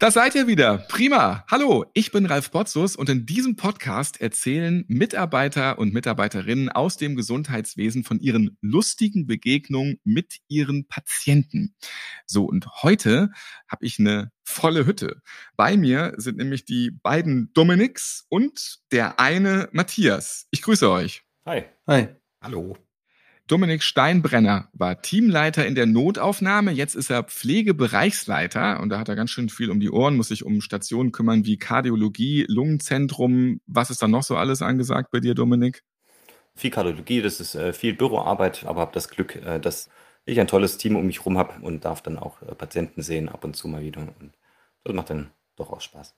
Da seid ihr wieder. Prima. Hallo, ich bin Ralf Potzus und in diesem Podcast erzählen Mitarbeiter und Mitarbeiterinnen aus dem Gesundheitswesen von ihren lustigen Begegnungen mit ihren Patienten. So, und heute habe ich eine volle Hütte. Bei mir sind nämlich die beiden Dominiks und der eine Matthias. Ich grüße euch. Hi. Hi. Hallo. Dominik Steinbrenner war Teamleiter in der Notaufnahme. Jetzt ist er Pflegebereichsleiter und da hat er ganz schön viel um die Ohren, muss sich um Stationen kümmern wie Kardiologie, Lungenzentrum. Was ist da noch so alles angesagt bei dir, Dominik? Viel Kardiologie, das ist äh, viel Büroarbeit, aber habe das Glück, äh, dass ich ein tolles Team um mich herum habe und darf dann auch äh, Patienten sehen, ab und zu mal wieder. Und das macht dann doch auch Spaß.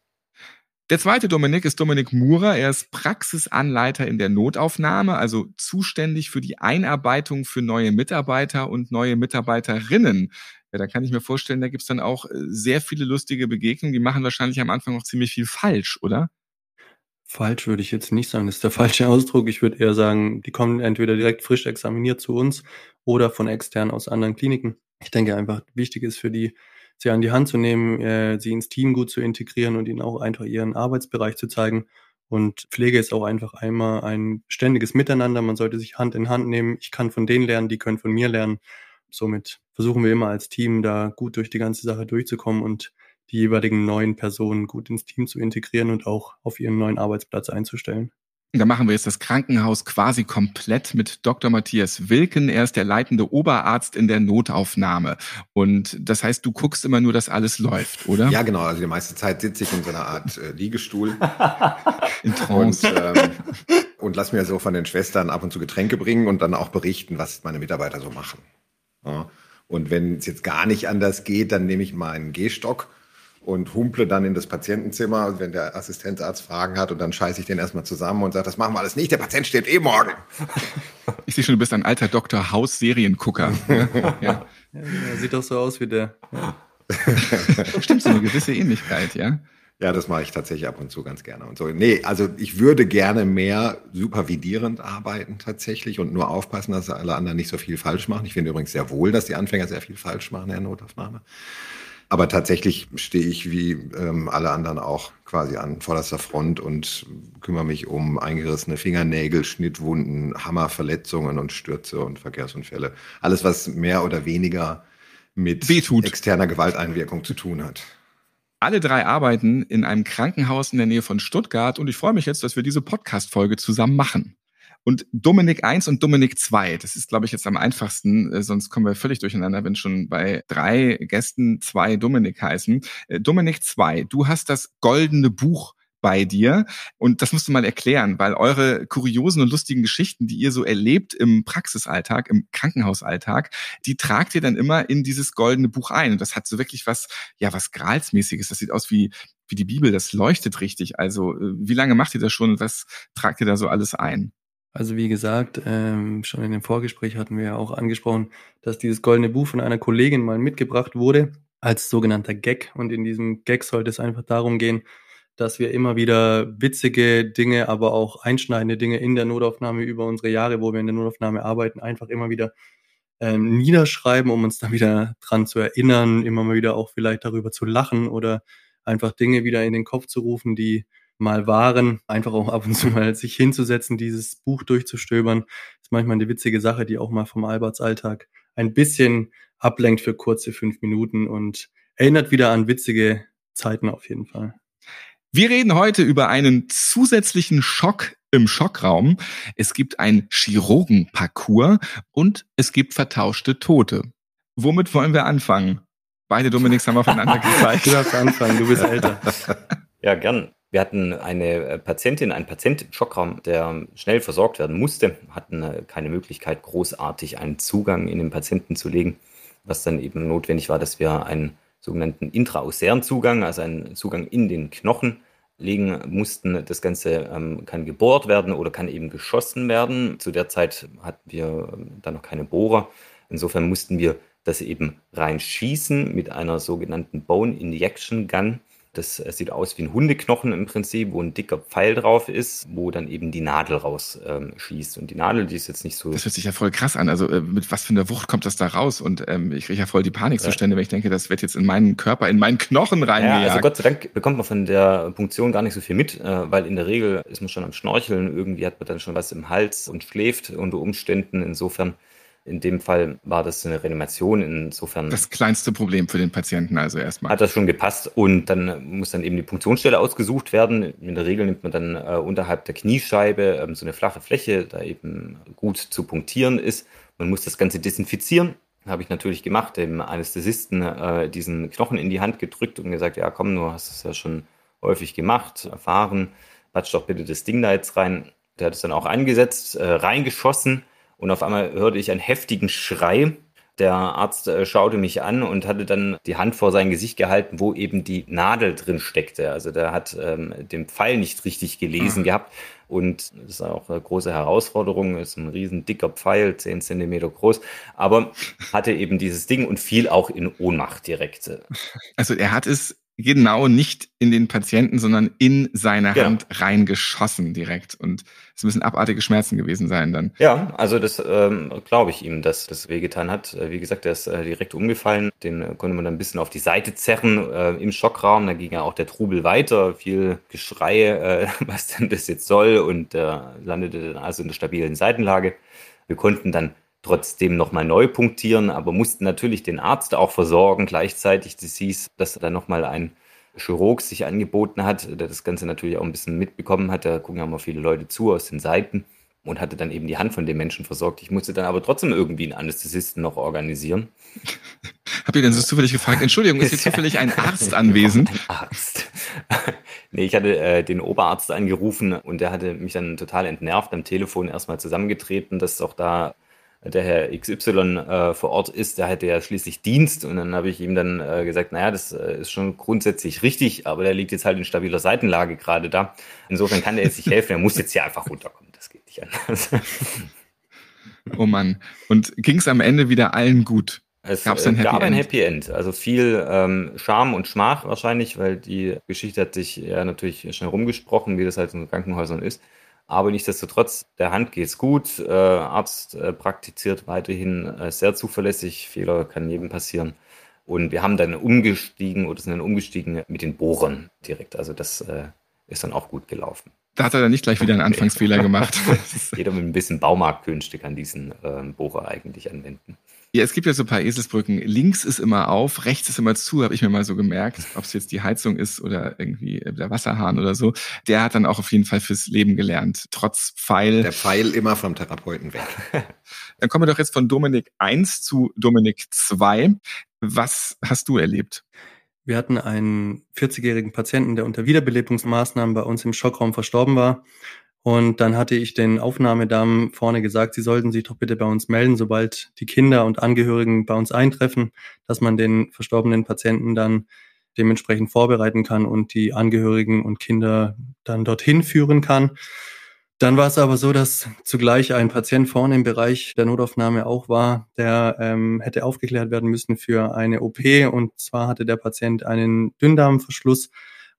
Der zweite Dominik ist Dominik Murer. Er ist Praxisanleiter in der Notaufnahme, also zuständig für die Einarbeitung für neue Mitarbeiter und neue Mitarbeiterinnen. Ja, da kann ich mir vorstellen, da gibt's dann auch äh, sehr viele lustige Begegnungen. Die machen wahrscheinlich am Anfang noch ziemlich viel falsch, oder? Falsch würde ich jetzt nicht sagen, das ist der falsche Ausdruck. Ich würde eher sagen, die kommen entweder direkt frisch examiniert zu uns oder von extern aus anderen Kliniken. Ich denke einfach, wichtig ist für die sie an die Hand zu nehmen, äh, sie ins Team gut zu integrieren und ihnen auch einfach ihren Arbeitsbereich zu zeigen. Und Pflege ist auch einfach einmal ein ständiges Miteinander. Man sollte sich Hand in Hand nehmen. Ich kann von denen lernen, die können von mir lernen. Somit versuchen wir immer als Team da gut durch die ganze Sache durchzukommen und die jeweiligen neuen Personen gut ins Team zu integrieren und auch auf ihren neuen Arbeitsplatz einzustellen. Da machen wir jetzt das Krankenhaus quasi komplett mit Dr. Matthias Wilken. Er ist der leitende Oberarzt in der Notaufnahme. Und das heißt, du guckst immer nur, dass alles läuft, oder? Ja, genau. Also die meiste Zeit sitze ich in so einer Art äh, Liegestuhl. in Trance. Und, ähm, und lass mir so von den Schwestern ab und zu Getränke bringen und dann auch berichten, was meine Mitarbeiter so machen. Ja. Und wenn es jetzt gar nicht anders geht, dann nehme ich meinen Gehstock und humple dann in das Patientenzimmer, wenn der Assistenzarzt Fragen hat und dann scheiße ich den erstmal zusammen und sage, das machen wir alles nicht, der Patient stirbt eh morgen. Ich sehe schon, du bist ein alter Dr. Haus Seriengucker. ja. ja. sieht doch so aus wie der. Ja. Stimmt, so eine gewisse Ähnlichkeit, ja? Ja, das mache ich tatsächlich ab und zu ganz gerne und so. Nee, also ich würde gerne mehr supervidierend arbeiten tatsächlich und nur aufpassen, dass alle anderen nicht so viel falsch machen. Ich finde übrigens sehr wohl, dass die Anfänger sehr viel falsch machen in der Notaufnahme. Aber tatsächlich stehe ich wie ähm, alle anderen auch quasi an vorderster Front und kümmere mich um eingerissene Fingernägel, Schnittwunden, Hammerverletzungen und Stürze und Verkehrsunfälle. Alles, was mehr oder weniger mit Wehtut. externer Gewalteinwirkung zu tun hat. Alle drei arbeiten in einem Krankenhaus in der Nähe von Stuttgart und ich freue mich jetzt, dass wir diese Podcast-Folge zusammen machen. Und Dominik 1 und Dominik 2, das ist, glaube ich, jetzt am einfachsten, äh, sonst kommen wir völlig durcheinander, wenn schon bei drei Gästen zwei Dominik heißen. Äh, Dominik 2, du hast das goldene Buch bei dir. Und das musst du mal erklären, weil eure kuriosen und lustigen Geschichten, die ihr so erlebt im Praxisalltag, im Krankenhausalltag, die tragt ihr dann immer in dieses goldene Buch ein. Und das hat so wirklich was, ja, was Gralsmäßiges. Das sieht aus wie, wie die Bibel. Das leuchtet richtig. Also, äh, wie lange macht ihr das schon und was tragt ihr da so alles ein? Also wie gesagt, ähm, schon in dem Vorgespräch hatten wir ja auch angesprochen, dass dieses goldene Buch von einer Kollegin mal mitgebracht wurde als sogenannter Gag. Und in diesem Gag sollte es einfach darum gehen, dass wir immer wieder witzige Dinge, aber auch einschneidende Dinge in der Notaufnahme über unsere Jahre, wo wir in der Notaufnahme arbeiten, einfach immer wieder ähm, niederschreiben, um uns da wieder dran zu erinnern, immer mal wieder auch vielleicht darüber zu lachen oder einfach Dinge wieder in den Kopf zu rufen, die mal waren, einfach auch ab und zu mal sich hinzusetzen, dieses Buch durchzustöbern, ist manchmal eine witzige Sache, die auch mal vom Albertsalltag ein bisschen ablenkt für kurze fünf Minuten und erinnert wieder an witzige Zeiten auf jeden Fall. Wir reden heute über einen zusätzlichen Schock im Schockraum, es gibt ein Chirurgenparcours und es gibt vertauschte Tote. Womit wollen wir anfangen? Beide Dominiks haben aufeinander gezeigt. Du darfst anfangen, du bist älter. Ja, gern. Wir hatten eine äh, Patientin, einen Patient im Schockraum, der schnell versorgt werden musste, hatten äh, keine Möglichkeit, großartig einen Zugang in den Patienten zu legen, was dann eben notwendig war, dass wir einen sogenannten intraosären Zugang, also einen Zugang in den Knochen legen mussten. Das Ganze ähm, kann gebohrt werden oder kann eben geschossen werden. Zu der Zeit hatten wir ähm, da noch keine Bohrer. Insofern mussten wir das eben reinschießen mit einer sogenannten Bone Injection Gun. Das äh, sieht aus wie ein Hundeknochen im Prinzip, wo ein dicker Pfeil drauf ist, wo dann eben die Nadel rausschießt. Ähm, und die Nadel, die ist jetzt nicht so. Das hört sich ja voll krass an. Also äh, mit was für einer Wucht kommt das da raus? Und ähm, ich kriege ja voll die Panikzustände, ja. wenn ich denke, das wird jetzt in meinen Körper, in meinen Knochen reingejagt. Ja, also Gott sei Dank bekommt man von der Punktion gar nicht so viel mit, äh, weil in der Regel ist man schon am Schnorcheln. Irgendwie hat man dann schon was im Hals und schläft unter Umständen. Insofern in dem Fall war das eine Reanimation. Insofern. Das kleinste Problem für den Patienten also erstmal. Hat das schon gepasst und dann muss dann eben die Punktionsstelle ausgesucht werden. In der Regel nimmt man dann äh, unterhalb der Kniescheibe ähm, so eine flache Fläche, da eben gut zu punktieren ist. Man muss das Ganze desinfizieren. Habe ich natürlich gemacht, dem Anästhesisten äh, diesen Knochen in die Hand gedrückt und gesagt, ja komm, du hast es ja schon häufig gemacht, erfahren, patsch doch bitte das Ding da jetzt rein. Der hat es dann auch angesetzt, äh, reingeschossen und auf einmal hörte ich einen heftigen Schrei. Der Arzt äh, schaute mich an und hatte dann die Hand vor sein Gesicht gehalten, wo eben die Nadel drin steckte. Also der hat ähm, den Pfeil nicht richtig gelesen mhm. gehabt. Und das ist auch eine große Herausforderung. Das ist ein riesen dicker Pfeil, 10 Zentimeter groß. Aber hatte eben dieses Ding und fiel auch in Ohnmacht direkt. Also er hat es genau nicht in den Patienten, sondern in seine ja. Hand reingeschossen direkt. Und es müssen abartige Schmerzen gewesen sein dann. Ja, also das ähm, glaube ich ihm, dass das wehgetan hat. Äh, wie gesagt, er ist äh, direkt umgefallen. Den äh, konnte man dann ein bisschen auf die Seite zerren äh, im Schockraum. Da ging ja auch der Trubel weiter. Viel Geschrei, äh, was denn das jetzt soll. Und äh, landete dann also in der stabilen Seitenlage. Wir konnten dann trotzdem nochmal neu punktieren, aber mussten natürlich den Arzt auch versorgen. Gleichzeitig, das hieß, dass da nochmal ein Chirurg sich angeboten hat, der das Ganze natürlich auch ein bisschen mitbekommen hat. Da gucken ja mal viele Leute zu aus den Seiten und hatte dann eben die Hand von dem Menschen versorgt. Ich musste dann aber trotzdem irgendwie einen Anästhesisten noch organisieren. Habt ihr denn so zufällig gefragt, Entschuldigung, ist hier zufällig ein Arzt anwesend? Ein Arzt. nee, ich hatte äh, den Oberarzt angerufen und der hatte mich dann total entnervt am Telefon erstmal zusammengetreten, dass auch da der Herr XY äh, vor Ort ist, der hätte ja schließlich Dienst. Und dann habe ich ihm dann äh, gesagt, naja, das äh, ist schon grundsätzlich richtig, aber der liegt jetzt halt in stabiler Seitenlage gerade da. Insofern kann der jetzt nicht helfen, er muss jetzt hier einfach runterkommen. Das geht nicht anders. oh Mann. Und ging es am Ende wieder allen gut? Es Gab's ein äh, Happy gab ein Happy End. Also viel ähm, Scham und Schmach wahrscheinlich, weil die Geschichte hat sich ja natürlich schnell rumgesprochen, wie das halt in Krankenhäusern ist. Aber nichtsdestotrotz, der Hand geht's gut. Äh, Arzt äh, praktiziert weiterhin äh, sehr zuverlässig. Fehler kann jedem passieren. Und wir haben dann umgestiegen oder sind dann umgestiegen mit den Bohrern direkt. Also das äh, ist dann auch gut gelaufen. Da hat er dann nicht gleich wieder einen Anfangsfehler gemacht. Jeder mit ein bisschen Baumarktkünste kann diesen ähm, Bohrer eigentlich anwenden. Ja, es gibt ja so ein paar Eselsbrücken. Links ist immer auf, rechts ist immer zu, habe ich mir mal so gemerkt. Ob es jetzt die Heizung ist oder irgendwie der Wasserhahn oder so. Der hat dann auch auf jeden Fall fürs Leben gelernt. Trotz Pfeil. Der Pfeil immer vom Therapeuten weg. dann kommen wir doch jetzt von Dominik 1 zu Dominik 2. Was hast du erlebt? Wir hatten einen 40-jährigen Patienten, der unter Wiederbelebungsmaßnahmen bei uns im Schockraum verstorben war. Und dann hatte ich den Aufnahmedamen vorne gesagt, sie sollten sich doch bitte bei uns melden, sobald die Kinder und Angehörigen bei uns eintreffen, dass man den verstorbenen Patienten dann dementsprechend vorbereiten kann und die Angehörigen und Kinder dann dorthin führen kann. Dann war es aber so, dass zugleich ein Patient vorne im Bereich der Notaufnahme auch war, der ähm, hätte aufgeklärt werden müssen für eine OP. Und zwar hatte der Patient einen Dünndarmverschluss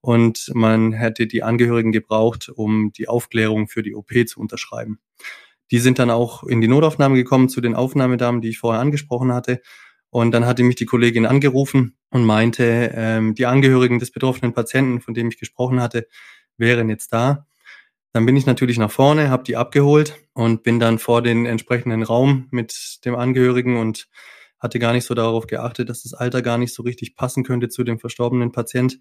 und man hätte die Angehörigen gebraucht, um die Aufklärung für die OP zu unterschreiben. Die sind dann auch in die Notaufnahme gekommen zu den Aufnahmedamen, die ich vorher angesprochen hatte. Und dann hatte mich die Kollegin angerufen und meinte, ähm, die Angehörigen des betroffenen Patienten, von dem ich gesprochen hatte, wären jetzt da. Dann bin ich natürlich nach vorne, habe die abgeholt und bin dann vor den entsprechenden Raum mit dem Angehörigen und hatte gar nicht so darauf geachtet, dass das Alter gar nicht so richtig passen könnte zu dem verstorbenen Patient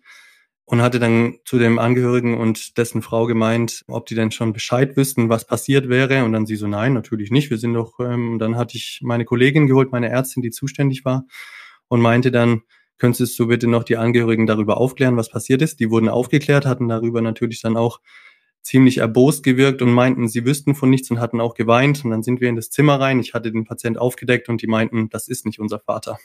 und hatte dann zu dem Angehörigen und dessen Frau gemeint, ob die denn schon Bescheid wüssten, was passiert wäre. Und dann sie so, nein, natürlich nicht. Wir sind doch, ähm, dann hatte ich meine Kollegin geholt, meine Ärztin, die zuständig war und meinte dann, könntest du bitte noch die Angehörigen darüber aufklären, was passiert ist. Die wurden aufgeklärt, hatten darüber natürlich dann auch ziemlich erbost gewirkt und meinten, sie wüssten von nichts und hatten auch geweint. Und dann sind wir in das Zimmer rein. Ich hatte den Patient aufgedeckt und die meinten, das ist nicht unser Vater.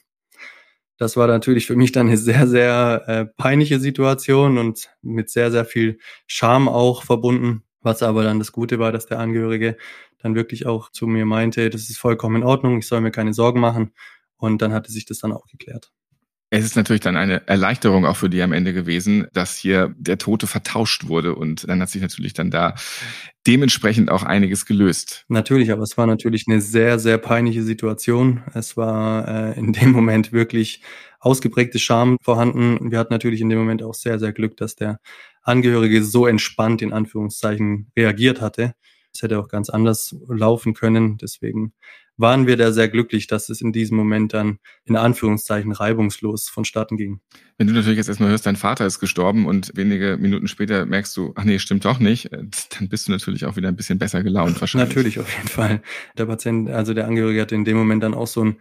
Das war natürlich für mich dann eine sehr, sehr äh, peinliche Situation und mit sehr, sehr viel Scham auch verbunden. Was aber dann das Gute war, dass der Angehörige dann wirklich auch zu mir meinte, das ist vollkommen in Ordnung, ich soll mir keine Sorgen machen. Und dann hatte sich das dann auch geklärt. Es ist natürlich dann eine Erleichterung auch für die am Ende gewesen, dass hier der Tote vertauscht wurde und dann hat sich natürlich dann da dementsprechend auch einiges gelöst. Natürlich, aber es war natürlich eine sehr, sehr peinliche Situation. Es war äh, in dem Moment wirklich ausgeprägte Scham vorhanden. Wir hatten natürlich in dem Moment auch sehr, sehr Glück, dass der Angehörige so entspannt in Anführungszeichen reagiert hatte. Es hätte auch ganz anders laufen können. Deswegen waren wir da sehr glücklich, dass es in diesem Moment dann in Anführungszeichen reibungslos vonstatten ging. Wenn du natürlich jetzt erstmal hörst, dein Vater ist gestorben und wenige Minuten später merkst du, ach nee, stimmt doch nicht, äh, dann bist du natürlich auch wieder ein bisschen besser gelaunt wahrscheinlich. Natürlich, auf jeden Fall. Der Patient, also der Angehörige hatte in dem Moment dann auch so ein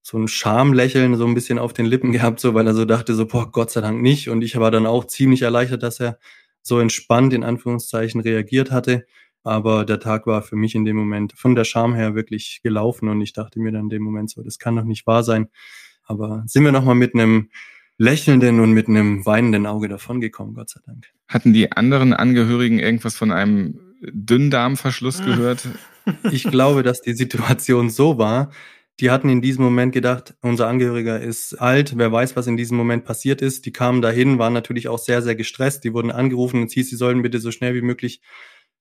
so ein Schamlächeln so ein bisschen auf den Lippen gehabt, so weil er so dachte, so, boah, Gott sei Dank nicht. Und ich war dann auch ziemlich erleichtert, dass er so entspannt in Anführungszeichen reagiert hatte. Aber der Tag war für mich in dem Moment von der Scham her wirklich gelaufen und ich dachte mir dann in dem Moment so, das kann doch nicht wahr sein. Aber sind wir nochmal mit einem lächelnden und mit einem weinenden Auge davongekommen, Gott sei Dank. Hatten die anderen Angehörigen irgendwas von einem Dünndarmverschluss gehört? Ich glaube, dass die Situation so war. Die hatten in diesem Moment gedacht, unser Angehöriger ist alt, wer weiß, was in diesem Moment passiert ist. Die kamen dahin, waren natürlich auch sehr, sehr gestresst. Die wurden angerufen und es hieß, sie sollen bitte so schnell wie möglich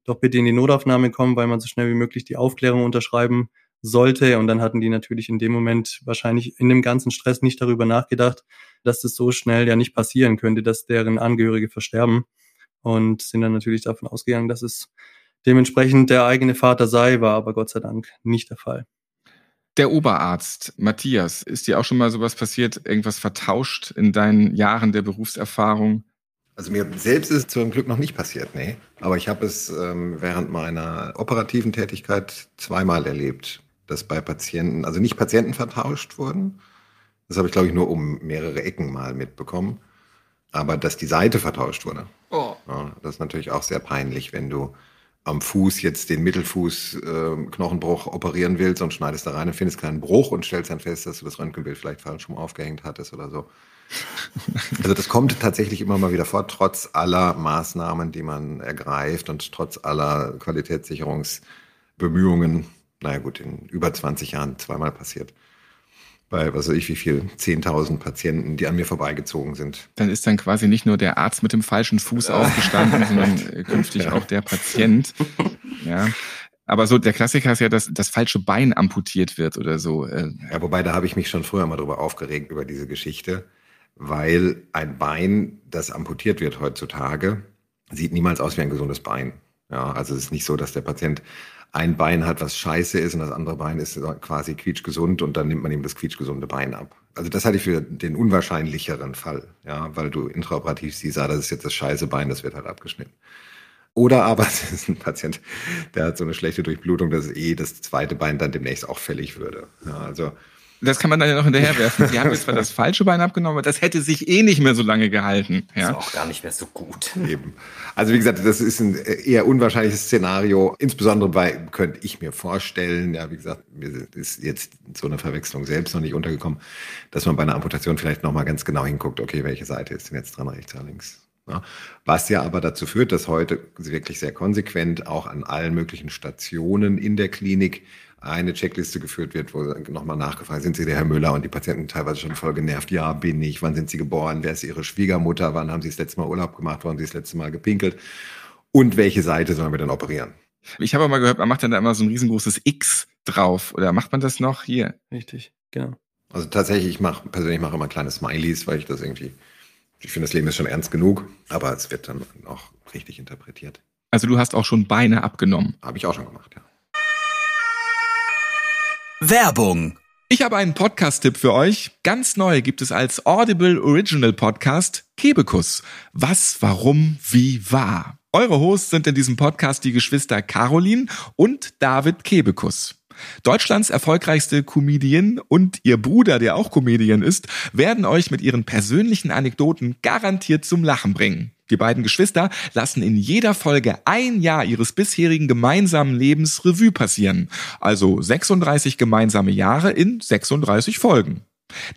doch bitte in die Notaufnahme kommen, weil man so schnell wie möglich die Aufklärung unterschreiben sollte. Und dann hatten die natürlich in dem Moment wahrscheinlich in dem ganzen Stress nicht darüber nachgedacht, dass das so schnell ja nicht passieren könnte, dass deren Angehörige versterben. Und sind dann natürlich davon ausgegangen, dass es dementsprechend der eigene Vater sei, war aber Gott sei Dank nicht der Fall. Der Oberarzt, Matthias, ist dir auch schon mal sowas passiert, irgendwas vertauscht in deinen Jahren der Berufserfahrung? Also mir selbst ist es zum Glück noch nicht passiert, nee. Aber ich habe es ähm, während meiner operativen Tätigkeit zweimal erlebt, dass bei Patienten, also nicht Patienten vertauscht wurden. Das habe ich, glaube ich, nur um mehrere Ecken mal mitbekommen. Aber dass die Seite vertauscht wurde. Oh. Ja, das ist natürlich auch sehr peinlich, wenn du am Fuß jetzt den Mittelfußknochenbruch äh, operieren willst und schneidest da rein und findest keinen Bruch und stellst dann fest, dass du das Röntgenbild vielleicht falsch schon aufgehängt hattest oder so. Also das kommt tatsächlich immer mal wieder vor, trotz aller Maßnahmen, die man ergreift und trotz aller Qualitätssicherungsbemühungen. Naja gut, in über 20 Jahren zweimal passiert. Bei, was weiß ich, wie viel, 10.000 Patienten, die an mir vorbeigezogen sind. Dann ist dann quasi nicht nur der Arzt mit dem falschen Fuß aufgestanden, sondern künftig ja. auch der Patient. Ja. Aber so der Klassiker ist ja, dass das falsche Bein amputiert wird oder so. Äh. Ja, wobei da habe ich mich schon früher mal drüber aufgeregt über diese Geschichte weil ein Bein, das amputiert wird heutzutage, sieht niemals aus wie ein gesundes Bein. Ja, also es ist nicht so, dass der Patient ein Bein hat, was scheiße ist und das andere Bein ist quasi quietschgesund und dann nimmt man ihm das quietschgesunde Bein ab. Also das hatte ich für den unwahrscheinlicheren Fall, ja, weil du intraoperativ siehst, ah, das ist jetzt das scheiße Bein, das wird halt abgeschnitten. Oder aber es ist ein Patient, der hat so eine schlechte Durchblutung, dass eh das zweite Bein dann demnächst auch fällig würde. Ja, also das kann man dann ja noch hinterherwerfen. Die haben jetzt zwar das falsche Bein abgenommen, aber das hätte sich eh nicht mehr so lange gehalten. Ja? Ist auch gar nicht mehr so gut. Eben. Also wie gesagt, das ist ein eher unwahrscheinliches Szenario. Insbesondere bei, könnte ich mir vorstellen, ja, wie gesagt, mir ist jetzt so eine Verwechslung selbst noch nicht untergekommen, dass man bei einer Amputation vielleicht nochmal ganz genau hinguckt, okay, welche Seite ist denn jetzt dran, rechts oder links? Ja, was ja aber dazu führt, dass heute wirklich sehr konsequent auch an allen möglichen Stationen in der Klinik eine Checkliste geführt wird, wo nochmal nachgefragt sind Sie der Herr Müller und die Patienten teilweise schon voll genervt. Ja, bin ich. Wann sind Sie geboren? Wer ist Ihre Schwiegermutter? Wann haben Sie das letzte Mal Urlaub gemacht? Wann haben Sie das letzte Mal gepinkelt? Und welche Seite sollen wir dann operieren? Ich habe mal gehört, man macht dann da immer so ein riesengroßes X drauf. Oder macht man das noch hier? Richtig, genau. Also tatsächlich, ich mache persönlich mache immer kleine Smileys, weil ich das irgendwie, ich finde, das Leben ist schon ernst genug, aber es wird dann auch richtig interpretiert. Also du hast auch schon Beine abgenommen? Habe ich auch schon gemacht, ja. Werbung Ich habe einen Podcast-Tipp für euch. Ganz neu gibt es als Audible Original Podcast Kebekus. Was, warum, wie, war. Eure Hosts sind in diesem Podcast die Geschwister Caroline und David Kebekus. Deutschlands erfolgreichste Comedian und ihr Bruder, der auch Comedian ist, werden euch mit ihren persönlichen Anekdoten garantiert zum Lachen bringen. Die beiden Geschwister lassen in jeder Folge ein Jahr ihres bisherigen gemeinsamen Lebens Revue passieren. Also 36 gemeinsame Jahre in 36 Folgen.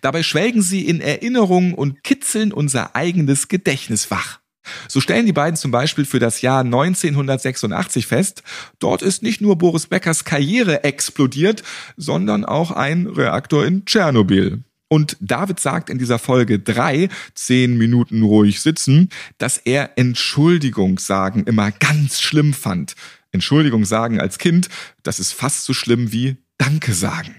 Dabei schwelgen sie in Erinnerungen und kitzeln unser eigenes Gedächtnis wach. So stellen die beiden zum Beispiel für das Jahr 1986 fest, dort ist nicht nur Boris Beckers Karriere explodiert, sondern auch ein Reaktor in Tschernobyl. Und David sagt in dieser Folge drei, zehn Minuten ruhig sitzen, dass er Entschuldigung sagen immer ganz schlimm fand. Entschuldigung sagen als Kind, das ist fast so schlimm wie Danke sagen.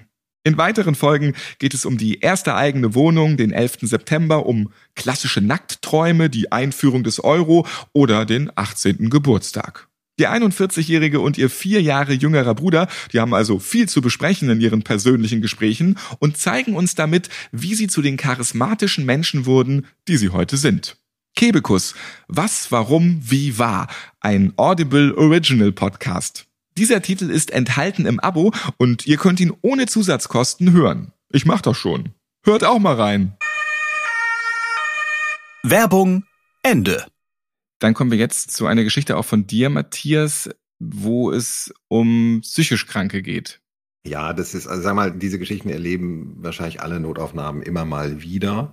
In weiteren Folgen geht es um die erste eigene Wohnung, den 11. September, um klassische Nacktträume, die Einführung des Euro oder den 18. Geburtstag. Die 41-Jährige und ihr vier Jahre jüngerer Bruder, die haben also viel zu besprechen in ihren persönlichen Gesprächen und zeigen uns damit, wie sie zu den charismatischen Menschen wurden, die sie heute sind. Kebekus, was, warum, wie war, ein Audible Original Podcast. Dieser Titel ist enthalten im Abo und ihr könnt ihn ohne Zusatzkosten hören. Ich mach doch schon. Hört auch mal rein. Werbung Ende. Dann kommen wir jetzt zu einer Geschichte auch von dir, Matthias, wo es um psychisch Kranke geht. Ja, das ist, also sag mal, diese Geschichten erleben wahrscheinlich alle Notaufnahmen immer mal wieder.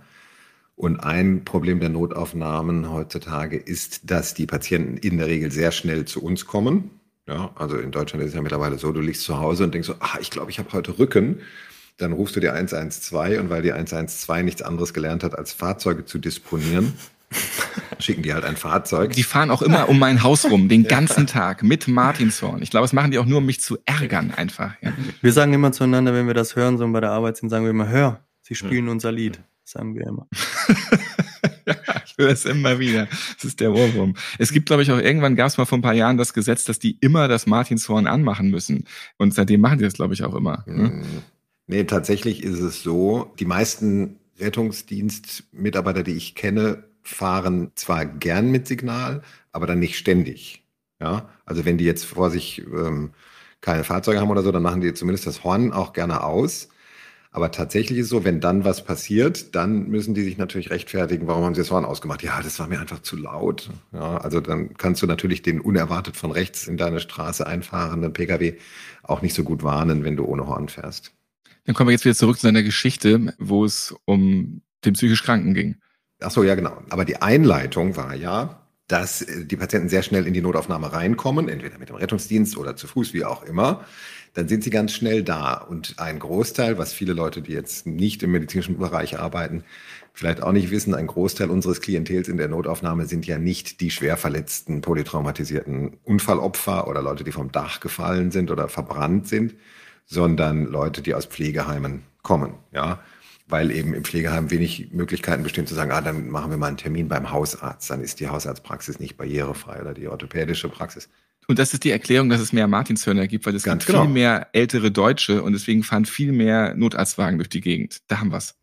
Und ein Problem der Notaufnahmen heutzutage ist, dass die Patienten in der Regel sehr schnell zu uns kommen. Ja, also in Deutschland ist es ja mittlerweile so, du liegst zu Hause und denkst so, ah, ich glaube, ich habe heute Rücken. Dann rufst du die 112 und weil die 112 nichts anderes gelernt hat, als Fahrzeuge zu disponieren, schicken die halt ein Fahrzeug. Die fahren auch immer um mein Haus rum, den ganzen Tag mit Martinshorn. Ich glaube, das machen die auch nur, um mich zu ärgern einfach. Ja. Wir sagen immer zueinander, wenn wir das hören, so bei der Arbeit sind, sagen wir immer, hör, sie spielen ja. unser Lied. Das sagen wir immer. ja, ich höre es immer wieder. Das ist der Ohrwurm. Es gibt, glaube ich, auch irgendwann gab es mal vor ein paar Jahren das Gesetz, dass die immer das Martinshorn anmachen müssen. Und seitdem machen die das, glaube ich, auch immer. Ne? Hm. Nee, tatsächlich ist es so, die meisten Rettungsdienstmitarbeiter, die ich kenne, fahren zwar gern mit Signal, aber dann nicht ständig. Ja, also wenn die jetzt vor sich ähm, keine Fahrzeuge haben oder so, dann machen die zumindest das Horn auch gerne aus. Aber tatsächlich ist es so, wenn dann was passiert, dann müssen die sich natürlich rechtfertigen, warum haben sie das Horn ausgemacht? Ja, das war mir einfach zu laut. Ja, also dann kannst du natürlich den unerwartet von rechts in deine Straße einfahrenden Pkw auch nicht so gut warnen, wenn du ohne Horn fährst. Dann kommen wir jetzt wieder zurück zu deiner Geschichte, wo es um den psychisch Kranken ging. Ach so, ja, genau. Aber die Einleitung war ja, dass äh, die Patienten sehr schnell in die Notaufnahme reinkommen, entweder mit dem Rettungsdienst oder zu Fuß, wie auch immer. Dann sind sie ganz schnell da. Und ein Großteil, was viele Leute, die jetzt nicht im medizinischen Bereich arbeiten, vielleicht auch nicht wissen, ein Großteil unseres Klientels in der Notaufnahme sind ja nicht die schwer verletzten, polytraumatisierten Unfallopfer oder Leute, die vom Dach gefallen sind oder verbrannt sind, sondern Leute, die aus Pflegeheimen kommen. Ja, weil eben im Pflegeheim wenig Möglichkeiten bestehen zu sagen, ah, dann machen wir mal einen Termin beim Hausarzt, dann ist die Hausarztpraxis nicht barrierefrei oder die orthopädische Praxis. Und das ist die Erklärung, dass es mehr Martinshörner gibt, weil es Ganz gibt genau. viel mehr ältere Deutsche und deswegen fahren viel mehr Notarztwagen durch die Gegend. Da haben wir's.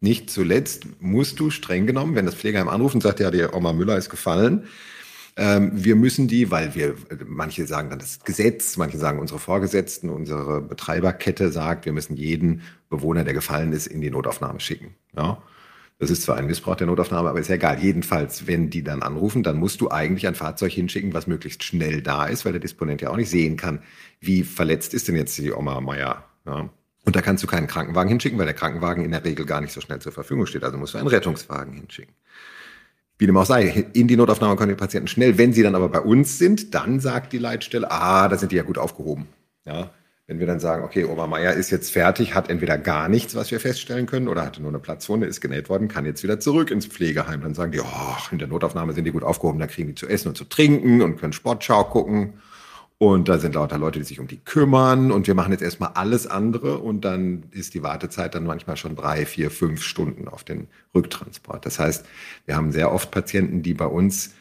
Nicht zuletzt musst du streng genommen, wenn das Pflegeheim anruft und sagt, ja, die Oma Müller ist gefallen, wir müssen die, weil wir, manche sagen dann das Gesetz, manche sagen unsere Vorgesetzten, unsere Betreiberkette sagt, wir müssen jeden Bewohner, der gefallen ist, in die Notaufnahme schicken. Ja. Das ist zwar ein Missbrauch der Notaufnahme, aber ist ja egal. Jedenfalls, wenn die dann anrufen, dann musst du eigentlich ein Fahrzeug hinschicken, was möglichst schnell da ist, weil der Disponent ja auch nicht sehen kann, wie verletzt ist denn jetzt die Oma Meier. Ja. Und da kannst du keinen Krankenwagen hinschicken, weil der Krankenwagen in der Regel gar nicht so schnell zur Verfügung steht. Also musst du einen Rettungswagen hinschicken. Wie dem auch sei, in die Notaufnahme können die Patienten schnell. Wenn sie dann aber bei uns sind, dann sagt die Leitstelle, ah, da sind die ja gut aufgehoben. Ja, wenn wir dann sagen, okay, Obermeier ist jetzt fertig, hat entweder gar nichts, was wir feststellen können, oder hatte nur eine Platzwunde, ist genäht worden, kann jetzt wieder zurück ins Pflegeheim. Dann sagen die, oh, in der Notaufnahme sind die gut aufgehoben, da kriegen die zu essen und zu trinken und können Sportschau gucken. Und da sind lauter Leute, die sich um die kümmern. Und wir machen jetzt erstmal alles andere. Und dann ist die Wartezeit dann manchmal schon drei, vier, fünf Stunden auf den Rücktransport. Das heißt, wir haben sehr oft Patienten, die bei uns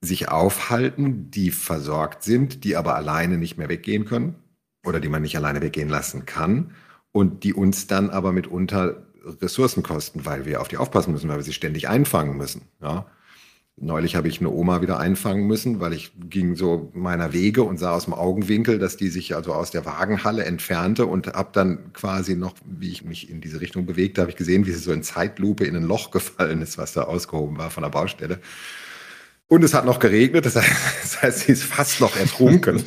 sich aufhalten, die versorgt sind, die aber alleine nicht mehr weggehen können oder die man nicht alleine weggehen lassen kann. und die uns dann aber mitunter Ressourcen kosten, weil wir auf die aufpassen müssen, weil wir sie ständig einfangen müssen. Ja. Neulich habe ich eine Oma wieder einfangen müssen, weil ich ging so meiner Wege und sah aus dem Augenwinkel, dass die sich also aus der Wagenhalle entfernte und habe dann quasi noch, wie ich mich in diese Richtung bewegte, habe ich gesehen, wie sie so in Zeitlupe in ein Loch gefallen ist, was da ausgehoben war von der Baustelle. Und es hat noch geregnet, das heißt, das heißt sie ist fast noch ertrunken.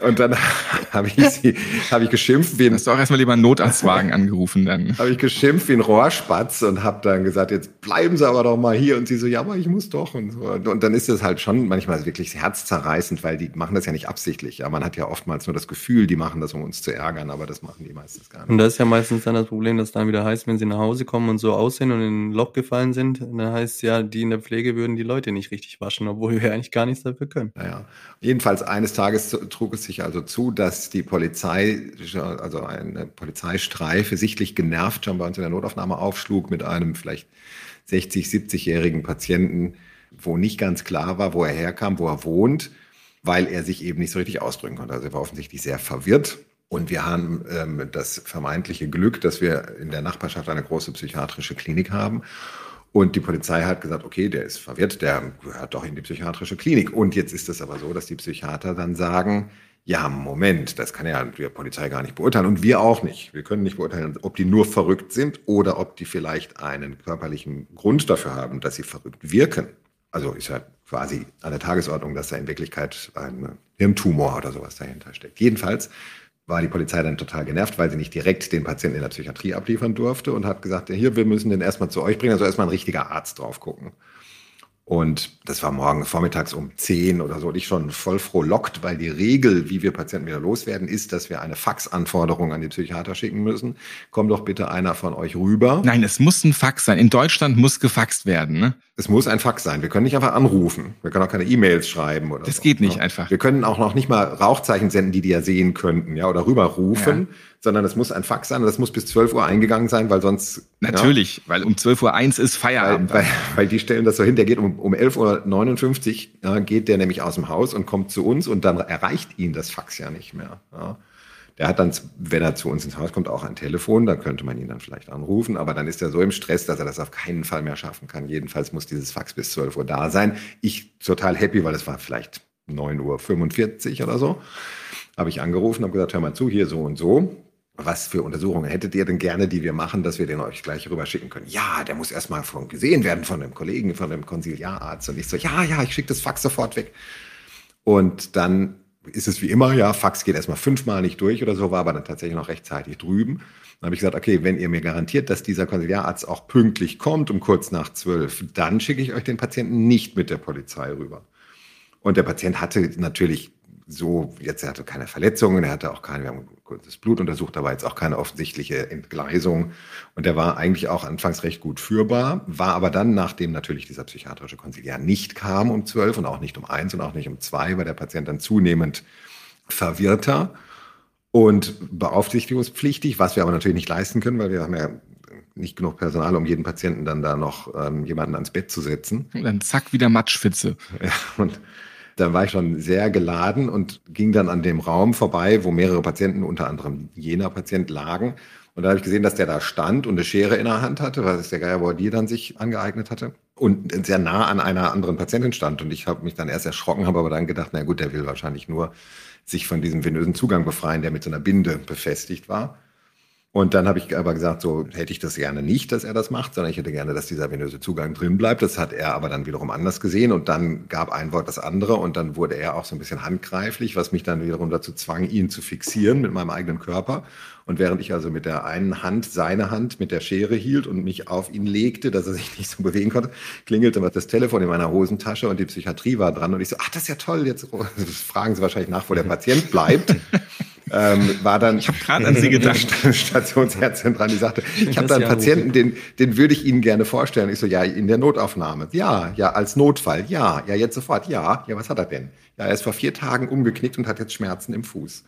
Und dann habe ich sie, habe ich geschimpft wie ein. Hast du auch erstmal lieber einen Notarztwagen angerufen dann? Habe ich geschimpft wie ein Rohrspatz und habe dann gesagt, jetzt bleiben Sie aber doch mal hier. Und sie so, ja, aber ich muss doch. Und, so. und dann ist es halt schon manchmal wirklich herzzerreißend, weil die machen das ja nicht absichtlich. Ja, man hat ja oftmals nur das Gefühl, die machen das, um uns zu ärgern, aber das machen die meistens gar nicht. Und das ist ja meistens dann das Problem, dass dann wieder heißt, wenn sie nach Hause kommen und so aussehen und in ein Loch gefallen sind, dann heißt ja, die in der Pflege würden die Leute nicht richtig waschen, obwohl wir eigentlich gar nichts dafür können. Naja, jedenfalls eines Tages trug es sich also zu, dass die Polizei, also eine Polizeistreife, sichtlich genervt schon bei uns in der Notaufnahme aufschlug mit einem vielleicht 60, 70-jährigen Patienten, wo nicht ganz klar war, wo er herkam, wo er wohnt, weil er sich eben nicht so richtig ausdrücken konnte. Also er war offensichtlich sehr verwirrt. Und wir haben ähm, das vermeintliche Glück, dass wir in der Nachbarschaft eine große psychiatrische Klinik haben. Und die Polizei hat gesagt, okay, der ist verwirrt, der gehört doch in die psychiatrische Klinik. Und jetzt ist es aber so, dass die Psychiater dann sagen, ja, Moment, das kann ja die Polizei gar nicht beurteilen und wir auch nicht. Wir können nicht beurteilen, ob die nur verrückt sind oder ob die vielleicht einen körperlichen Grund dafür haben, dass sie verrückt wirken. Also ist ja quasi an der Tagesordnung, dass da in Wirklichkeit ein Hirntumor oder sowas dahinter steckt. Jedenfalls war die Polizei dann total genervt, weil sie nicht direkt den Patienten in der Psychiatrie abliefern durfte und hat gesagt, ja, hier, wir müssen den erstmal zu euch bringen, also erstmal ein richtiger Arzt drauf gucken. Und das war morgen vormittags um 10 oder so. Und ich schon voll frohlockt, weil die Regel, wie wir Patienten wieder loswerden, ist, dass wir eine Faxanforderung an die Psychiater schicken müssen. Komm doch bitte einer von euch rüber. Nein, es muss ein Fax sein. In Deutschland muss gefaxt werden. Ne? Es muss ein Fax sein. Wir können nicht einfach anrufen. Wir können auch keine E-Mails schreiben oder Das so, geht nicht ne? einfach. Wir können auch noch nicht mal Rauchzeichen senden, die die ja sehen könnten, ja, oder rüberrufen, Ja. Sondern es muss ein Fax sein und das muss bis 12 Uhr eingegangen sein, weil sonst. Natürlich, weil um 12.01 Uhr ist Ja, Feierabend. weil, weil, weil die stellen das so hin, der geht um, um 11.59 Uhr, ja, geht der nämlich aus dem Haus und kommt zu uns und dann erreicht ihn das Fax ja nicht mehr. Ja. Der hat dann, wenn er zu uns ins Haus kommt, auch ein Telefon, da könnte man ihn dann vielleicht anrufen, aber dann ist er so im Stress, dass er das auf keinen Fall mehr schaffen kann. Jedenfalls muss dieses Fax bis 12 Uhr da sein. Ich total happy, weil es war vielleicht 9.45 Uhr oder so. Habe ich angerufen, habe gesagt, hör mal zu, hier so und so. Was für Untersuchungen hättet ihr denn gerne, die wir machen, dass wir den euch gleich rüber schicken können? Ja, der muss erstmal von gesehen werden von einem Kollegen, von einem Konsiliararzt. Und ich so, ja, ja, ich schicke das Fax sofort weg. Und dann ist es wie immer, ja, Fax geht erstmal fünfmal nicht durch oder so, war aber dann tatsächlich noch rechtzeitig drüben. Dann habe ich gesagt, okay, wenn ihr mir garantiert, dass dieser Konsiliararzt auch pünktlich kommt, um kurz nach zwölf, dann schicke ich euch den Patienten nicht mit der Polizei rüber. Und der Patient hatte natürlich so, jetzt er hatte keine Verletzungen, er hatte auch keine, wir haben kurzes Blut untersucht, aber jetzt auch keine offensichtliche Entgleisung. Und der war eigentlich auch anfangs recht gut führbar, war aber dann, nachdem natürlich dieser psychiatrische Konsiliar nicht kam um zwölf und auch nicht um eins und auch nicht um zwei, war der Patient dann zunehmend verwirrter und beaufsichtigungspflichtig, was wir aber natürlich nicht leisten können, weil wir haben ja nicht genug Personal, um jeden Patienten dann da noch ähm, jemanden ans Bett zu setzen. Und dann zack, wieder Matschwitze. Ja, und da war ich schon sehr geladen und ging dann an dem Raum vorbei, wo mehrere Patienten, unter anderem jener Patient, lagen. Und da habe ich gesehen, dass der da stand und eine Schere in der Hand hatte, was der Geier Bordier dann sich angeeignet hatte. Und sehr nah an einer anderen Patientin stand. Und ich habe mich dann erst erschrocken, habe aber dann gedacht, na gut, der will wahrscheinlich nur sich von diesem venösen Zugang befreien, der mit so einer Binde befestigt war. Und dann habe ich aber gesagt, so hätte ich das gerne nicht, dass er das macht, sondern ich hätte gerne, dass dieser venöse Zugang drin bleibt. Das hat er aber dann wiederum anders gesehen und dann gab ein Wort das andere und dann wurde er auch so ein bisschen handgreiflich, was mich dann wiederum dazu zwang, ihn zu fixieren mit meinem eigenen Körper. Und während ich also mit der einen Hand seine Hand mit der Schere hielt und mich auf ihn legte, dass er sich nicht so bewegen konnte, klingelte das Telefon in meiner Hosentasche und die Psychiatrie war dran und ich so, ach, das ist ja toll, jetzt fragen Sie wahrscheinlich nach, wo der Patient bleibt. ähm, war dann Ich habe gerade an Sie gedacht. Stationsärztin dran, die sagte, ich habe da einen ja Patienten, den, den würde ich Ihnen gerne vorstellen. Ich so, ja, in der Notaufnahme. Ja, ja, als Notfall. Ja, ja, jetzt sofort. Ja, ja, was hat er denn? Ja, er ist vor vier Tagen umgeknickt und hat jetzt Schmerzen im Fuß.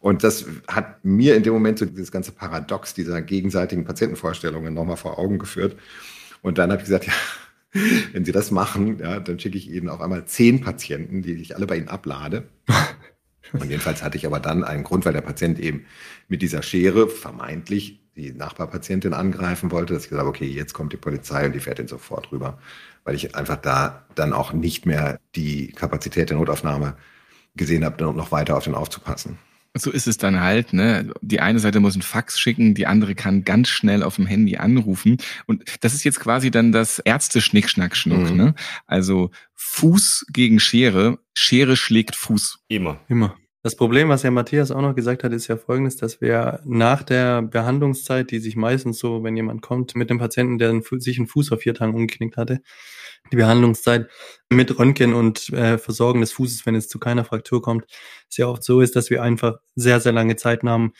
Und das hat mir in dem Moment so dieses ganze Paradox dieser gegenseitigen Patientenvorstellungen nochmal vor Augen geführt. Und dann habe ich gesagt, ja, wenn Sie das machen, ja, dann schicke ich Ihnen auf einmal zehn Patienten, die ich alle bei Ihnen ablade. Und jedenfalls hatte ich aber dann einen Grund, weil der Patient eben mit dieser Schere vermeintlich die Nachbarpatientin angreifen wollte, dass ich gesagt habe, okay, jetzt kommt die Polizei und die fährt ihn sofort rüber, weil ich einfach da dann auch nicht mehr die Kapazität der Notaufnahme gesehen habe, noch weiter auf den aufzupassen. So ist es dann halt, ne? Die eine Seite muss einen Fax schicken, die andere kann ganz schnell auf dem Handy anrufen. Und das ist jetzt quasi dann das Ärzte-Schnick-Schnack-Schnuck, mhm. ne? Also Fuß gegen Schere, Schere schlägt Fuß. Immer. Immer. Das Problem, was ja Matthias auch noch gesagt hat, ist ja folgendes, dass wir nach der Behandlungszeit, die sich meistens so, wenn jemand kommt mit dem Patienten, der sich einen Fuß auf vier Tagen umgeknickt hatte, die Behandlungszeit mit Röntgen und äh, Versorgen des Fußes, wenn es zu keiner Fraktur kommt, sehr oft so ist, dass wir einfach sehr, sehr lange Zeit haben,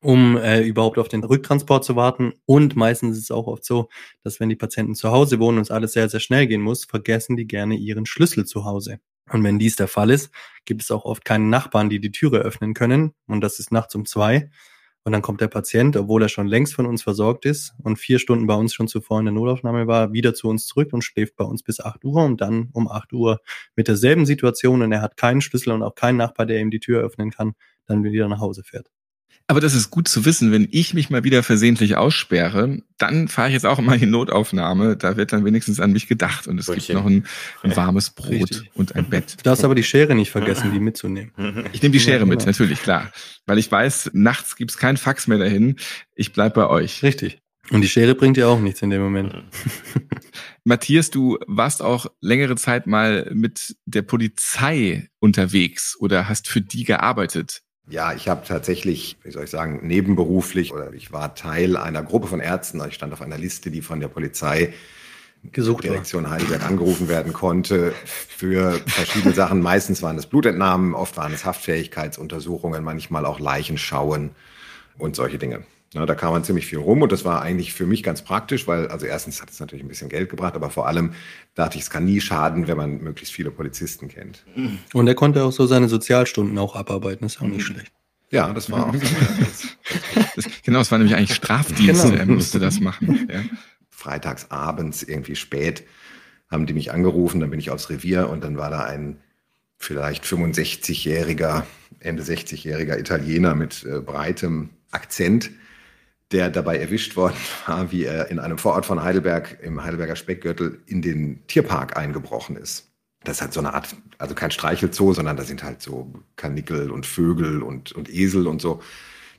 um äh, überhaupt auf den Rücktransport zu warten. Und meistens ist es auch oft so, dass wenn die Patienten zu Hause wohnen und es alles sehr, sehr schnell gehen muss, vergessen die gerne ihren Schlüssel zu Hause. Und wenn dies der Fall ist, gibt es auch oft keine Nachbarn, die die Türe öffnen können. Und das ist nachts um zwei. Und dann kommt der Patient, obwohl er schon längst von uns versorgt ist und vier Stunden bei uns schon zuvor in der Notaufnahme war, wieder zu uns zurück und schläft bei uns bis acht Uhr und dann um acht Uhr mit derselben Situation und er hat keinen Schlüssel und auch keinen Nachbar, der ihm die Tür öffnen kann, dann wieder nach Hause fährt. Aber das ist gut zu wissen, wenn ich mich mal wieder versehentlich aussperre, dann fahre ich jetzt auch immer in Notaufnahme. Da wird dann wenigstens an mich gedacht und es Brötchen. gibt noch ein, ein warmes Brot Richtig. und ein Bett. Du darfst aber die Schere nicht vergessen, die mitzunehmen. Ich nehme die Schere mit, natürlich, klar. Weil ich weiß, nachts gibt's kein Fax mehr dahin. Ich bleib bei euch. Richtig. Und die Schere bringt dir auch nichts in dem Moment. Matthias, du warst auch längere Zeit mal mit der Polizei unterwegs oder hast für die gearbeitet. Ja, ich habe tatsächlich, wie soll ich sagen, nebenberuflich oder ich war Teil einer Gruppe von Ärzten. Ich stand auf einer Liste, die von der Polizei gesucht Direktion Heidelberg angerufen werden konnte für verschiedene Sachen. Meistens waren es Blutentnahmen, oft waren es Haftfähigkeitsuntersuchungen, manchmal auch Leichenschauen und solche Dinge. Ja, da kam man ziemlich viel rum und das war eigentlich für mich ganz praktisch, weil also erstens hat es natürlich ein bisschen Geld gebracht, aber vor allem dachte ich, es kann nie schaden, wenn man möglichst viele Polizisten kennt. Und er konnte auch so seine Sozialstunden auch abarbeiten, das ist auch nicht mhm. schlecht. Ja, das war auch. das, genau, es war nämlich eigentlich Strafdienst, genau. er musste das machen. Ja. Freitags abends irgendwie spät haben die mich angerufen, dann bin ich aufs Revier und dann war da ein vielleicht 65-jähriger, Ende 60-jähriger Italiener mit äh, breitem Akzent, der dabei erwischt worden war, wie er in einem Vorort von Heidelberg, im Heidelberger Speckgürtel, in den Tierpark eingebrochen ist. Das hat so eine Art, also kein Streichelzoo, sondern da sind halt so Kanickel und Vögel und, und Esel und so,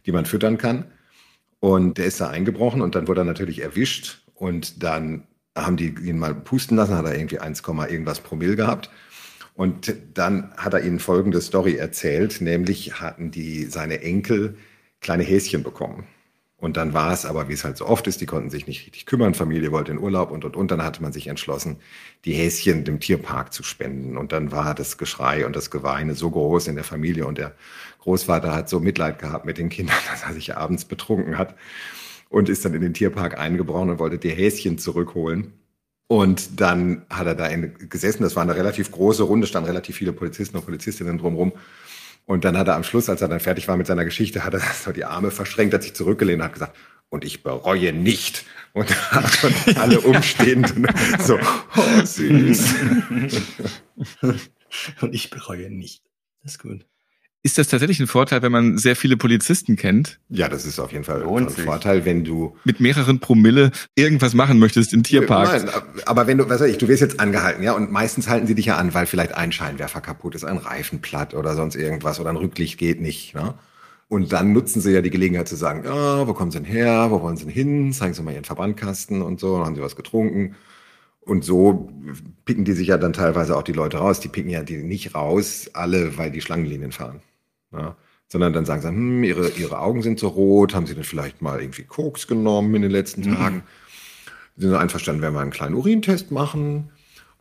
die man füttern kann. Und der ist da eingebrochen und dann wurde er natürlich erwischt und dann haben die ihn mal pusten lassen, hat er irgendwie 1, irgendwas Promille gehabt. Und dann hat er ihnen folgende Story erzählt, nämlich hatten die seine Enkel kleine Häschen bekommen. Und dann war es aber, wie es halt so oft ist, die konnten sich nicht richtig kümmern, Familie wollte in Urlaub und und und. Dann hatte man sich entschlossen, die Häschen dem Tierpark zu spenden. Und dann war das Geschrei und das Geweine so groß in der Familie und der Großvater hat so Mitleid gehabt mit den Kindern, dass er sich abends betrunken hat und ist dann in den Tierpark eingebrochen und wollte die Häschen zurückholen. Und dann hat er da gesessen, das war eine relativ große Runde, standen relativ viele Polizisten und Polizistinnen drumherum. Und dann hat er am Schluss, als er dann fertig war mit seiner Geschichte, hat er so die Arme verschränkt, hat sich zurückgelehnt und hat gesagt, und ich bereue nicht. Und alle Umstehenden so, oh süß. und ich bereue nicht. Das ist gut. Ist das tatsächlich ein Vorteil, wenn man sehr viele Polizisten kennt? Ja, das ist auf jeden Fall ein Vorteil, wenn du mit mehreren Promille irgendwas machen möchtest im Tierpark. Nein, aber wenn du, was weiß ich, du wirst jetzt angehalten, ja, und meistens halten sie dich ja an, weil vielleicht ein Scheinwerfer kaputt ist, ein Reifen platt oder sonst irgendwas oder ein Rücklicht geht nicht, ne? Und dann nutzen sie ja die Gelegenheit zu sagen, ja, wo kommen sie denn her, wo wollen sie denn hin, zeigen sie mal ihren Verbandkasten und so, dann haben sie was getrunken. Und so picken die sich ja dann teilweise auch die Leute raus. Die picken ja die nicht raus, alle, weil die Schlangenlinien fahren. Ja? Sondern dann sagen sie, hm, ihre, ihre Augen sind so rot, haben sie denn vielleicht mal irgendwie Koks genommen in den letzten mhm. Tagen? Sind sie einverstanden, wenn wir einen kleinen Urintest machen?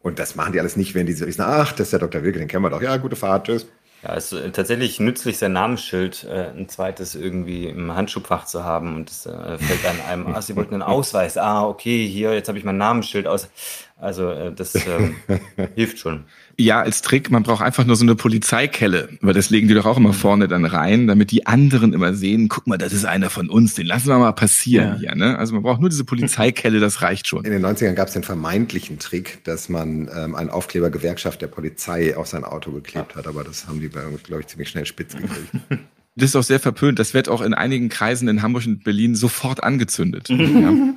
Und das machen die alles nicht, wenn die so sagen, ach, das ist der Dr. Wilke, den kennen wir doch, ja, gute Fahrt, tschüss. Ja, es ist tatsächlich nützlich, sein Namensschild äh, ein zweites irgendwie im Handschuhfach zu haben und es äh, fällt an einem, ah, Sie wollten einen Ausweis, ah, okay, hier, jetzt habe ich mein Namensschild aus. Also äh, das ähm, hilft schon. Ja, als Trick, man braucht einfach nur so eine Polizeikelle, weil das legen die doch auch immer vorne dann rein, damit die anderen immer sehen, guck mal, das ist einer von uns, den lassen wir mal passieren ja. hier. Ne? Also man braucht nur diese Polizeikelle, das reicht schon. In den 90ern gab es den vermeintlichen Trick, dass man ähm, einen Aufkleber Gewerkschaft der Polizei auf sein Auto geklebt hat, aber das haben die, glaube ich, ziemlich schnell spitz gekriegt. Das ist auch sehr verpönt. Das wird auch in einigen Kreisen in Hamburg und Berlin sofort angezündet. ja.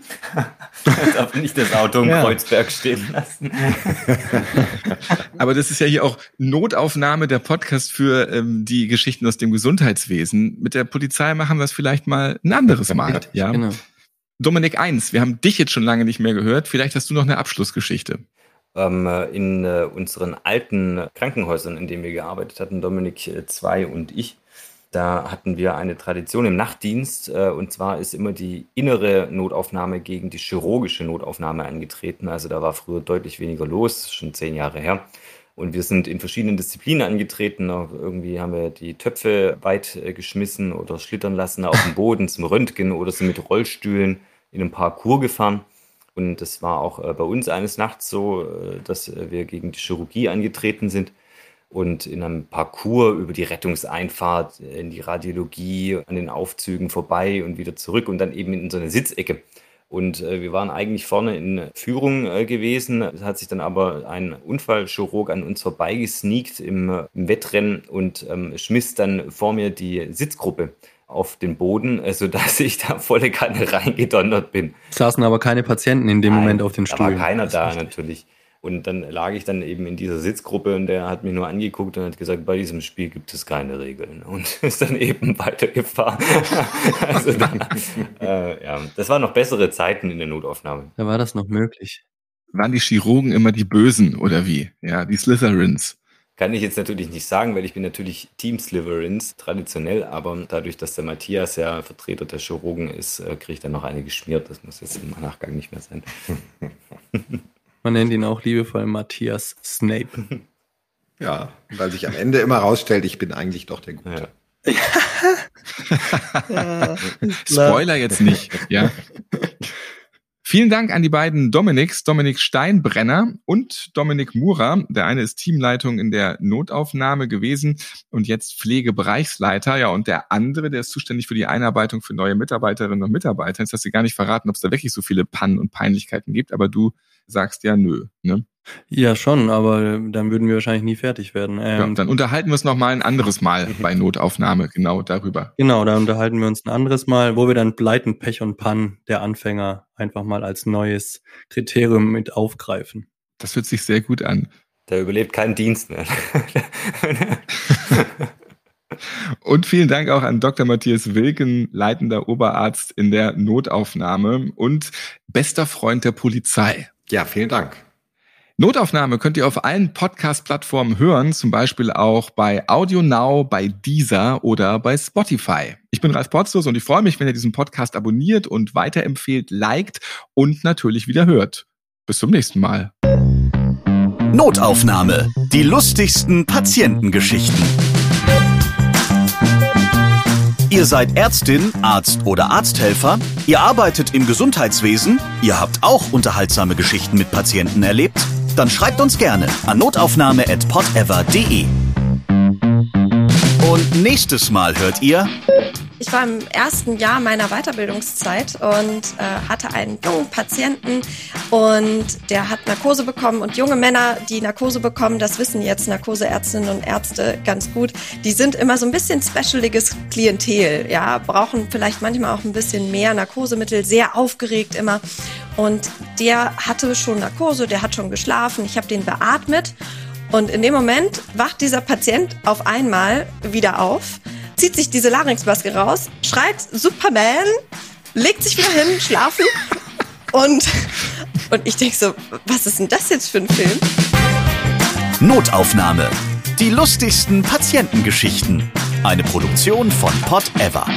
Darf nicht das Auto im ja. Kreuzberg stehen lassen. Aber das ist ja hier auch Notaufnahme der Podcast für ähm, die Geschichten aus dem Gesundheitswesen. Mit der Polizei machen wir es vielleicht mal ein anderes Mal. Ja. Genau. Dominik eins, wir haben dich jetzt schon lange nicht mehr gehört. Vielleicht hast du noch eine Abschlussgeschichte ähm, in äh, unseren alten Krankenhäusern, in denen wir gearbeitet hatten, Dominik 2 äh, und ich, da hatten wir eine Tradition im Nachtdienst äh, und zwar ist immer die innere Notaufnahme gegen die chirurgische Notaufnahme angetreten. Also da war früher deutlich weniger los, schon zehn Jahre her. Und wir sind in verschiedenen Disziplinen angetreten. Irgendwie haben wir die Töpfe weit äh, geschmissen oder schlittern lassen auf dem Boden zum Röntgen oder sind mit Rollstühlen in ein Parcours gefahren. Und das war auch äh, bei uns eines Nachts so, äh, dass wir gegen die Chirurgie angetreten sind und in einem Parcours über die Rettungseinfahrt, in die Radiologie, an den Aufzügen vorbei und wieder zurück und dann eben in so eine Sitzecke. Und äh, wir waren eigentlich vorne in Führung äh, gewesen. Es hat sich dann aber ein Unfallchirurg an uns vorbeigesneakt im, äh, im Wettrennen und ähm, schmiss dann vor mir die Sitzgruppe auf den Boden, äh, sodass ich da volle Kanne reingedonnert bin. saßen aber keine Patienten in dem Nein, Moment auf den Stuhl. Da war keiner da natürlich. Und dann lag ich dann eben in dieser Sitzgruppe und der hat mich nur angeguckt und hat gesagt, bei diesem Spiel gibt es keine Regeln. Und ist dann eben weitergefahren. also dann, äh, ja, das waren noch bessere Zeiten in der Notaufnahme. Da war das noch möglich. Waren die Chirurgen immer die Bösen oder wie? Ja, die Slytherins. Kann ich jetzt natürlich nicht sagen, weil ich bin natürlich Team Slytherins traditionell, aber dadurch, dass der Matthias ja Vertreter der Chirurgen ist, äh, kriege ich dann noch eine geschmiert. Das muss jetzt im Nachgang nicht mehr sein. Man nennt ihn auch liebevoll Matthias Snape. Ja, weil sich am Ende immer rausstellt, ich bin eigentlich doch der Gute. Ja. ja, Spoiler jetzt nicht, ja. Vielen Dank an die beiden Dominiks, Dominik Steinbrenner und Dominik Mura. Der eine ist Teamleitung in der Notaufnahme gewesen und jetzt Pflegebereichsleiter. Ja, und der andere, der ist zuständig für die Einarbeitung für neue Mitarbeiterinnen und Mitarbeiter. Jetzt hast du gar nicht verraten, ob es da wirklich so viele Pannen und Peinlichkeiten gibt, aber du sagst ja nö. Ne? Ja, schon, aber dann würden wir wahrscheinlich nie fertig werden. Ähm, ja, dann unterhalten wir uns noch mal ein anderes Mal bei Notaufnahme genau darüber. Genau, da unterhalten wir uns ein anderes Mal, wo wir dann Pleiten, Pech und Pann der Anfänger einfach mal als neues Kriterium mit aufgreifen. Das hört sich sehr gut an. Der überlebt keinen Dienst mehr. Und vielen Dank auch an Dr. Matthias Wilken, leitender Oberarzt in der Notaufnahme und bester Freund der Polizei. Ja, vielen Dank. Notaufnahme könnt ihr auf allen Podcast-Plattformen hören, zum Beispiel auch bei Audio Now, bei Deezer oder bei Spotify. Ich bin Ralf Potzus und ich freue mich, wenn ihr diesen Podcast abonniert und weiterempfehlt, liked und natürlich wieder hört. Bis zum nächsten Mal. Notaufnahme. Die lustigsten Patientengeschichten. Ihr seid Ärztin, Arzt oder Arzthelfer, ihr arbeitet im Gesundheitswesen, ihr habt auch unterhaltsame Geschichten mit Patienten erlebt, dann schreibt uns gerne an notaufnahme.podever.de. Und nächstes Mal hört ihr ich war im ersten Jahr meiner Weiterbildungszeit und äh, hatte einen jungen Patienten und der hat Narkose bekommen und junge Männer, die Narkose bekommen, das wissen jetzt Narkoseärztinnen und Ärzte ganz gut, die sind immer so ein bisschen specialiges Klientel, ja, brauchen vielleicht manchmal auch ein bisschen mehr Narkosemittel, sehr aufgeregt immer. Und der hatte schon Narkose, der hat schon geschlafen, ich habe den beatmet und in dem Moment wacht dieser Patient auf einmal wieder auf zieht sich diese Larynxmaske raus, schreit Superman, legt sich wieder hin, schlafen und, und ich denke so, was ist denn das jetzt für ein Film? Notaufnahme. Die lustigsten Patientengeschichten. Eine Produktion von Pot Ever.